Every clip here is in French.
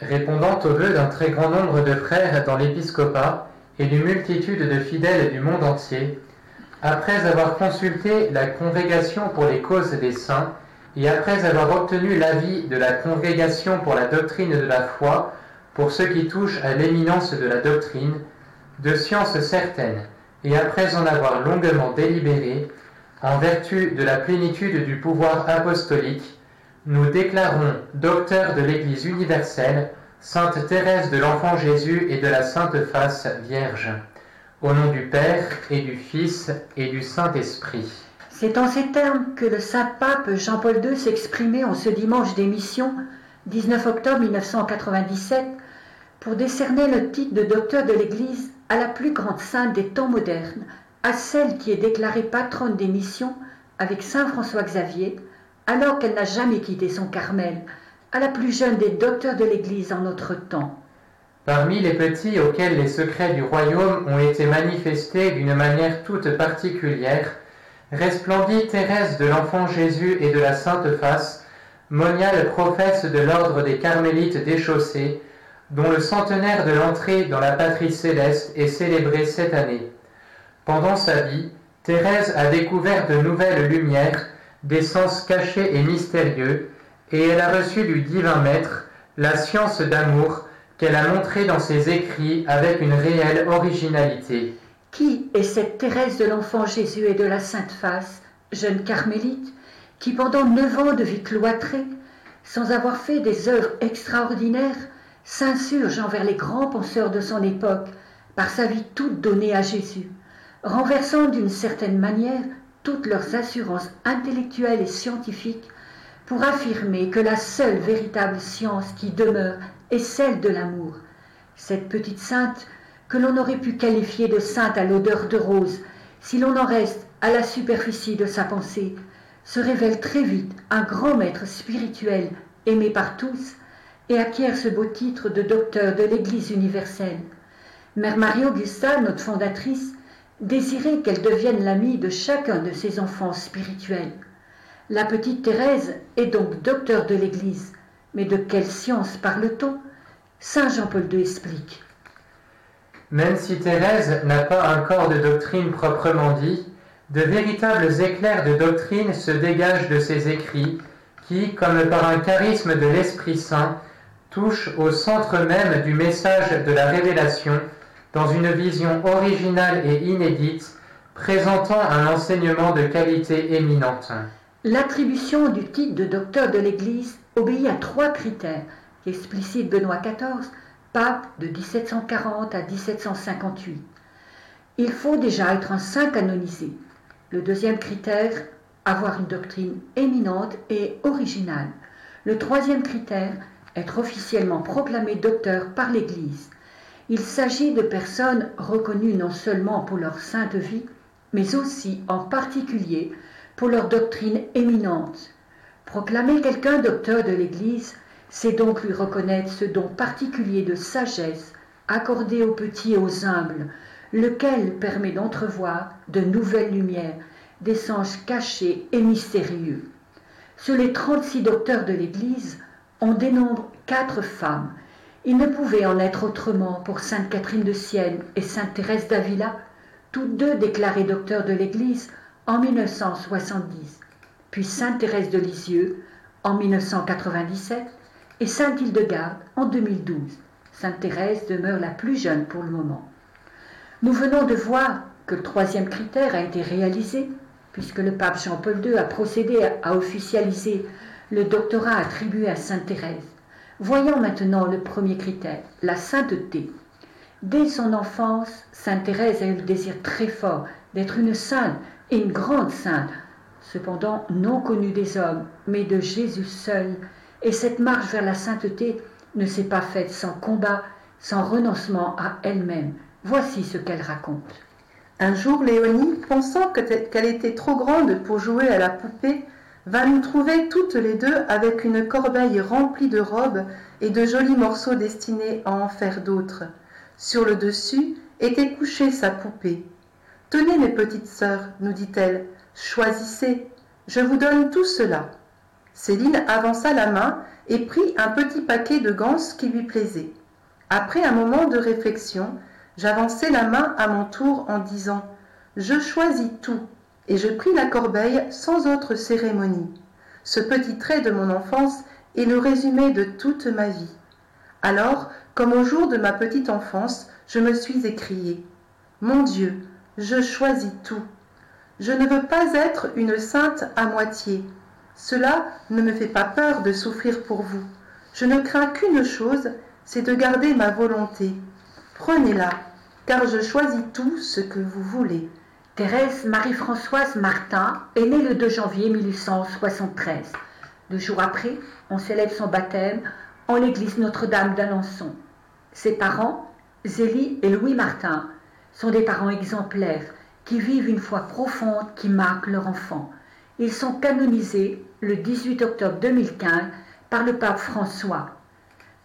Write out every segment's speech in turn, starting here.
répondant aux vœux d'un très grand nombre de frères dans l'épiscopat et d'une multitude de fidèles du monde entier, après avoir consulté la congrégation pour les causes des saints, et après avoir obtenu l'avis de la congrégation pour la doctrine de la foi, pour ce qui touche à l'éminence de la doctrine, de science certaine, et après en avoir longuement délibéré, en vertu de la plénitude du pouvoir apostolique, nous déclarons docteur de l'Église universelle, Sainte Thérèse de l'Enfant Jésus et de la Sainte Face Vierge, au nom du Père et du Fils et du Saint-Esprit. C'est en ces termes que le Saint-Pape Jean-Paul II s'exprimait en ce dimanche d'émission, 19 octobre 1997, pour décerner le titre de docteur de l'Église à la plus grande sainte des temps modernes, à celle qui est déclarée patronne des missions avec Saint François Xavier, alors qu'elle n'a jamais quitté son Carmel, à la plus jeune des docteurs de l'Église en notre temps. Parmi les petits auxquels les secrets du royaume ont été manifestés d'une manière toute particulière, resplendit Thérèse de l'Enfant Jésus et de la Sainte Face, moniale professe de l'ordre des Carmélites déchaussés, dont le centenaire de l'entrée dans la patrie céleste est célébré cette année. Pendant sa vie, Thérèse a découvert de nouvelles lumières, des sens cachés et mystérieux, et elle a reçu du divin maître la science d'amour qu'elle a montrée dans ses écrits avec une réelle originalité. Qui est cette Thérèse de l'Enfant Jésus et de la Sainte Face, jeune carmélite, qui pendant neuf ans de vie cloîtrée, sans avoir fait des œuvres extraordinaires, s'insurge envers les grands penseurs de son époque par sa vie toute donnée à Jésus, renversant d'une certaine manière toutes leurs assurances intellectuelles et scientifiques pour affirmer que la seule véritable science qui demeure est celle de l'amour. Cette petite sainte, que l'on aurait pu qualifier de sainte à l'odeur de rose, si l'on en reste à la superficie de sa pensée, se révèle très vite un grand maître spirituel aimé par tous et acquiert ce beau titre de docteur de l'Église universelle. Mère Marie-Augusta, notre fondatrice, désirait qu'elle devienne l'amie de chacun de ses enfants spirituels. La petite Thérèse est donc docteur de l'Église, mais de quelle science parle-t-on? Saint Jean-Paul II explique. Même si Thérèse n'a pas un corps de doctrine proprement dit, de véritables éclairs de doctrine se dégagent de ses écrits qui, comme par un charisme de l'Esprit Saint, touche au centre même du message de la révélation dans une vision originale et inédite, présentant un enseignement de qualité éminente. L'attribution du titre de docteur de l'Église obéit à trois critères qu'explicite Benoît XIV, pape de 1740 à 1758. Il faut déjà être un saint canonisé. Le deuxième critère, avoir une doctrine éminente et originale. Le troisième critère, être officiellement proclamé docteur par l'Église. Il s'agit de personnes reconnues non seulement pour leur sainte vie, mais aussi en particulier pour leur doctrine éminente. Proclamer quelqu'un docteur de l'Église, c'est donc lui reconnaître ce don particulier de sagesse accordé aux petits et aux humbles, lequel permet d'entrevoir de nouvelles lumières, des sens cachés et mystérieux. Sur les 36 docteurs de l'Église, on dénombre quatre femmes. Il ne pouvait en être autrement pour Sainte Catherine de Sienne et Sainte Thérèse d'Avila, toutes deux déclarées docteurs de l'Église en 1970, puis Sainte Thérèse de Lisieux en 1997 et Sainte Hildegarde en 2012. Sainte Thérèse demeure la plus jeune pour le moment. Nous venons de voir que le troisième critère a été réalisé, puisque le pape Jean-Paul II a procédé à officialiser le doctorat attribué à Sainte Thérèse. Voyons maintenant le premier critère, la sainteté. Dès son enfance, Sainte Thérèse a eu le désir très fort d'être une sainte et une grande sainte, cependant non connue des hommes, mais de Jésus seul, et cette marche vers la sainteté ne s'est pas faite sans combat, sans renoncement à elle-même. Voici ce qu'elle raconte. Un jour, Léonie, pensant qu'elle était trop grande pour jouer à la poupée, va nous trouver toutes les deux avec une corbeille remplie de robes et de jolis morceaux destinés à en faire d'autres. Sur le dessus était couchée sa poupée. Tenez, mes petites sœurs, nous dit-elle, choisissez, je vous donne tout cela. Céline avança la main et prit un petit paquet de ganses qui lui plaisait. Après un moment de réflexion, j'avançai la main à mon tour en disant Je choisis tout, et je pris la corbeille sans autre cérémonie. Ce petit trait de mon enfance est le résumé de toute ma vie. Alors, comme au jour de ma petite enfance, je me suis écrié Mon Dieu, je choisis tout. Je ne veux pas être une sainte à moitié. Cela ne me fait pas peur de souffrir pour vous. Je ne crains qu'une chose, c'est de garder ma volonté. Prenez-la, car je choisis tout ce que vous voulez. Thérèse Marie-Françoise Martin est née le 2 janvier 1873. Deux jours après, on célèbre son baptême en l'église Notre-Dame d'Alençon. Ses parents, Zélie et Louis Martin, sont des parents exemplaires qui vivent une foi profonde qui marque leur enfant. Ils sont canonisés le 18 octobre 2015 par le pape François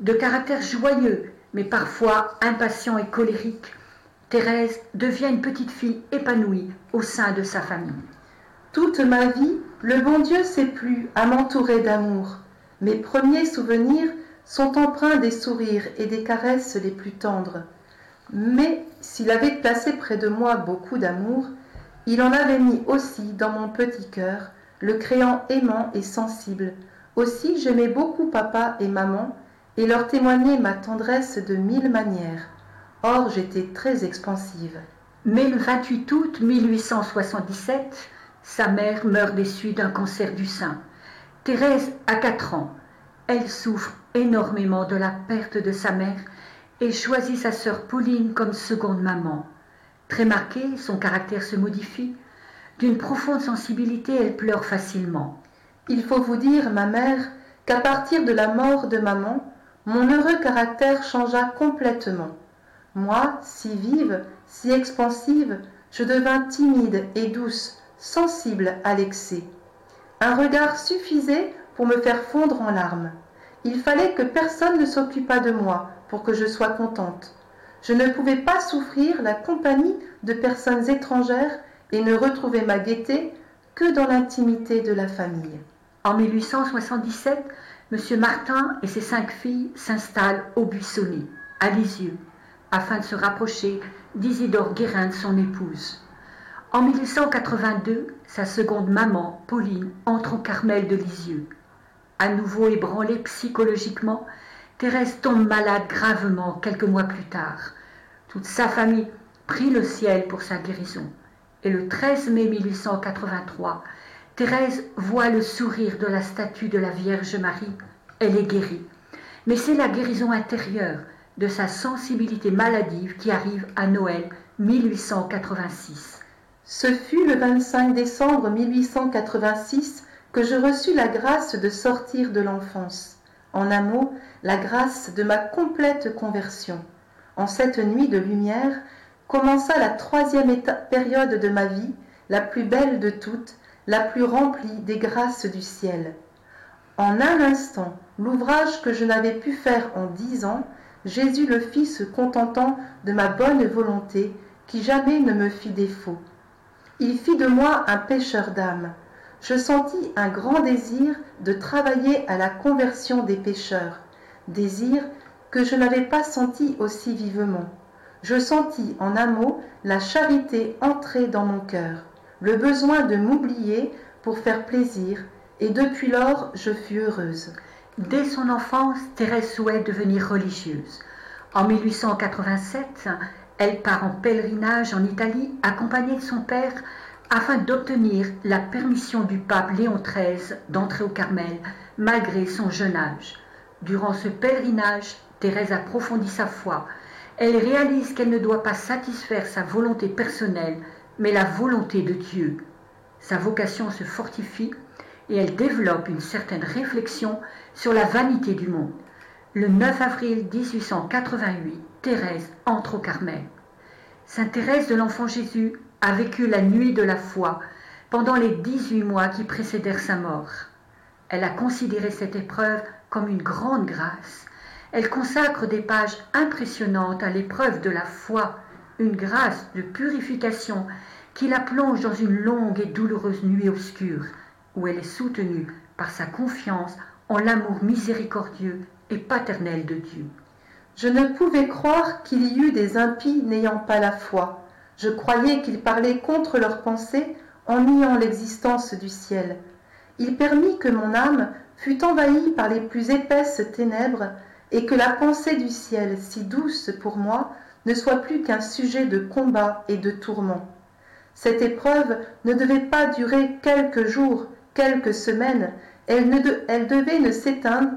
de caractère joyeux, mais parfois impatient et colérique, Thérèse devient une petite fille épanouie au sein de sa famille. Toute ma vie, le bon Dieu s'est plu à m'entourer d'amour. Mes premiers souvenirs sont empreints des sourires et des caresses les plus tendres. Mais s'il avait placé près de moi beaucoup d'amour, il en avait mis aussi dans mon petit cœur, le créant aimant et sensible. Aussi j'aimais beaucoup papa et maman, et leur témoigner ma tendresse de mille manières. Or j'étais très expansive. Mais le 28 août 1877, sa mère meurt déçue d'un cancer du sein. Thérèse a 4 ans. Elle souffre énormément de la perte de sa mère et choisit sa sœur Pauline comme seconde maman. Très marquée, son caractère se modifie. D'une profonde sensibilité, elle pleure facilement. Il faut vous dire, ma mère, qu'à partir de la mort de maman, mon heureux caractère changea complètement. Moi, si vive, si expansive, je devins timide et douce, sensible à l'excès. Un regard suffisait pour me faire fondre en larmes. Il fallait que personne ne s'occupât de moi pour que je sois contente. Je ne pouvais pas souffrir la compagnie de personnes étrangères et ne retrouver ma gaieté que dans l'intimité de la famille. En 1877, M. Martin et ses cinq filles s'installent au Buissonnet, à Lisieux, afin de se rapprocher d'Isidore Guérin, son épouse. En 1882, sa seconde maman, Pauline, entre au Carmel de Lisieux. À nouveau ébranlée psychologiquement, Thérèse tombe malade gravement quelques mois plus tard. Toute sa famille prie le ciel pour sa guérison. Et le 13 mai 1883, Thérèse voit le sourire de la statue de la Vierge Marie. Elle est guérie. Mais c'est la guérison intérieure de sa sensibilité maladive qui arrive à Noël 1886. Ce fut le 25 décembre 1886 que je reçus la grâce de sortir de l'enfance. En un mot, la grâce de ma complète conversion. En cette nuit de lumière commença la troisième période de ma vie, la plus belle de toutes, la plus remplie des grâces du ciel. En un instant, l'ouvrage que je n'avais pu faire en dix ans, Jésus le fit se contentant de ma bonne volonté, qui jamais ne me fit défaut. Il fit de moi un pécheur d'âme. Je sentis un grand désir de travailler à la conversion des pécheurs, désir que je n'avais pas senti aussi vivement. Je sentis en un mot la charité entrer dans mon cœur le besoin de m'oublier pour faire plaisir, et depuis lors je fus heureuse. Dès son enfance, Thérèse souhaite devenir religieuse. En 1887, elle part en pèlerinage en Italie accompagnée de son père afin d'obtenir la permission du pape Léon XIII d'entrer au Carmel malgré son jeune âge. Durant ce pèlerinage, Thérèse approfondit sa foi. Elle réalise qu'elle ne doit pas satisfaire sa volonté personnelle, mais la volonté de Dieu. Sa vocation se fortifie et elle développe une certaine réflexion sur la vanité du monde. Le 9 avril 1888, Thérèse entre au Carmel. Sainte Thérèse de l'Enfant Jésus a vécu la nuit de la foi pendant les 18 mois qui précédèrent sa mort. Elle a considéré cette épreuve comme une grande grâce. Elle consacre des pages impressionnantes à l'épreuve de la foi une grâce de purification qui la plonge dans une longue et douloureuse nuit obscure, où elle est soutenue par sa confiance en l'amour miséricordieux et paternel de Dieu. Je ne pouvais croire qu'il y eût des impies n'ayant pas la foi. Je croyais qu'ils parlaient contre leurs pensées en niant l'existence du ciel. Il permit que mon âme fût envahie par les plus épaisses ténèbres et que la pensée du ciel, si douce pour moi, ne soit plus qu'un sujet de combat et de tourment. Cette épreuve ne devait pas durer quelques jours, quelques semaines, elle, devait ne s'éteindre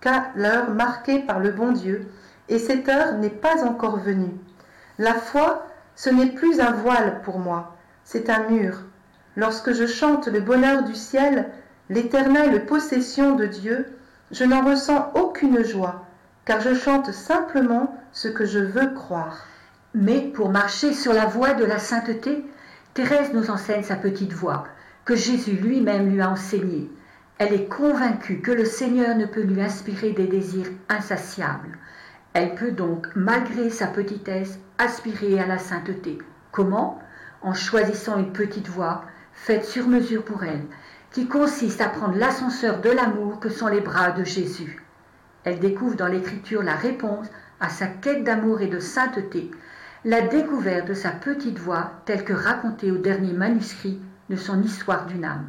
qu'à l'heure marquée par le bon Dieu, et cette heure n'est pas encore venue. La foi, ce n'est plus un voile pour moi, c'est un mur. Lorsque je chante le bonheur du ciel, l'éternelle possession de Dieu, je n'en ressens aucune joie, car je chante simplement ce que je veux croire. Mais pour marcher sur la voie de la sainteté, Thérèse nous enseigne sa petite voix, que Jésus lui-même lui a enseignée. Elle est convaincue que le Seigneur ne peut lui inspirer des désirs insatiables. Elle peut donc, malgré sa petitesse, aspirer à la sainteté. Comment? En choisissant une petite voie, faite sur mesure pour elle, qui consiste à prendre l'ascenseur de l'amour que sont les bras de Jésus. Elle découvre dans l'Écriture la réponse à sa quête d'amour et de sainteté, la découverte de sa petite voix telle que racontée au dernier manuscrit de son histoire d'une âme.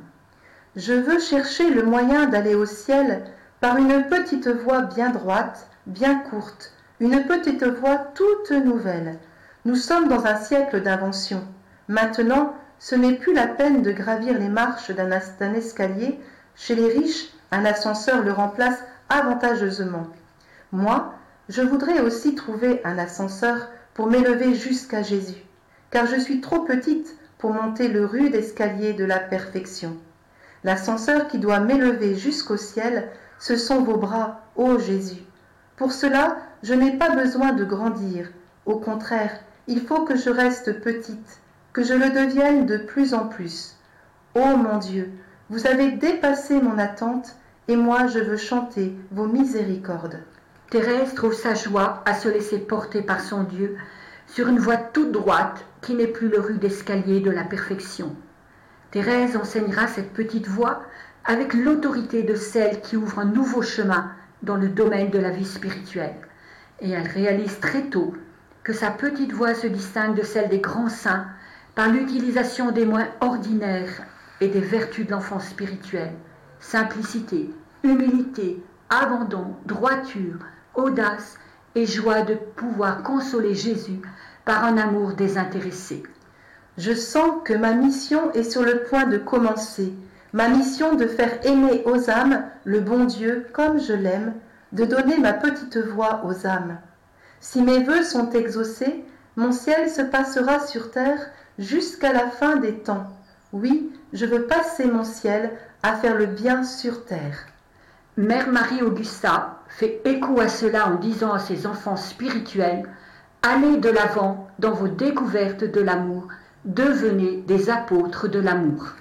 Je veux chercher le moyen d'aller au ciel par une petite voie bien droite, bien courte, une petite voie toute nouvelle. Nous sommes dans un siècle d'invention. Maintenant, ce n'est plus la peine de gravir les marches d'un escalier. Chez les riches, un ascenseur le remplace avantageusement. Moi, je voudrais aussi trouver un ascenseur pour m'élever jusqu'à Jésus, car je suis trop petite monter le rude escalier de la perfection. L'ascenseur qui doit m'élever jusqu'au ciel, ce sont vos bras, ô Jésus. Pour cela, je n'ai pas besoin de grandir. Au contraire, il faut que je reste petite, que je le devienne de plus en plus. Ô mon Dieu, vous avez dépassé mon attente, et moi je veux chanter vos miséricordes. Thérèse trouve sa joie à se laisser porter par son Dieu sur une voie toute droite qui n'est plus le rude escalier de la perfection. Thérèse enseignera cette petite voie avec l'autorité de celle qui ouvre un nouveau chemin dans le domaine de la vie spirituelle. Et elle réalise très tôt que sa petite voix se distingue de celle des grands saints par l'utilisation des moyens ordinaires et des vertus de l'enfant spirituel. Simplicité, humilité, abandon, droiture, audace et joie de pouvoir consoler Jésus par un amour désintéressé. Je sens que ma mission est sur le point de commencer, ma mission de faire aimer aux âmes le bon Dieu comme je l'aime, de donner ma petite voix aux âmes. Si mes voeux sont exaucés, mon ciel se passera sur terre jusqu'à la fin des temps. Oui, je veux passer mon ciel à faire le bien sur terre. Mère Marie-Augusta fait écho à cela en disant à ses enfants spirituels Allez de l'avant dans vos découvertes de l'amour devenez des apôtres de l'amour.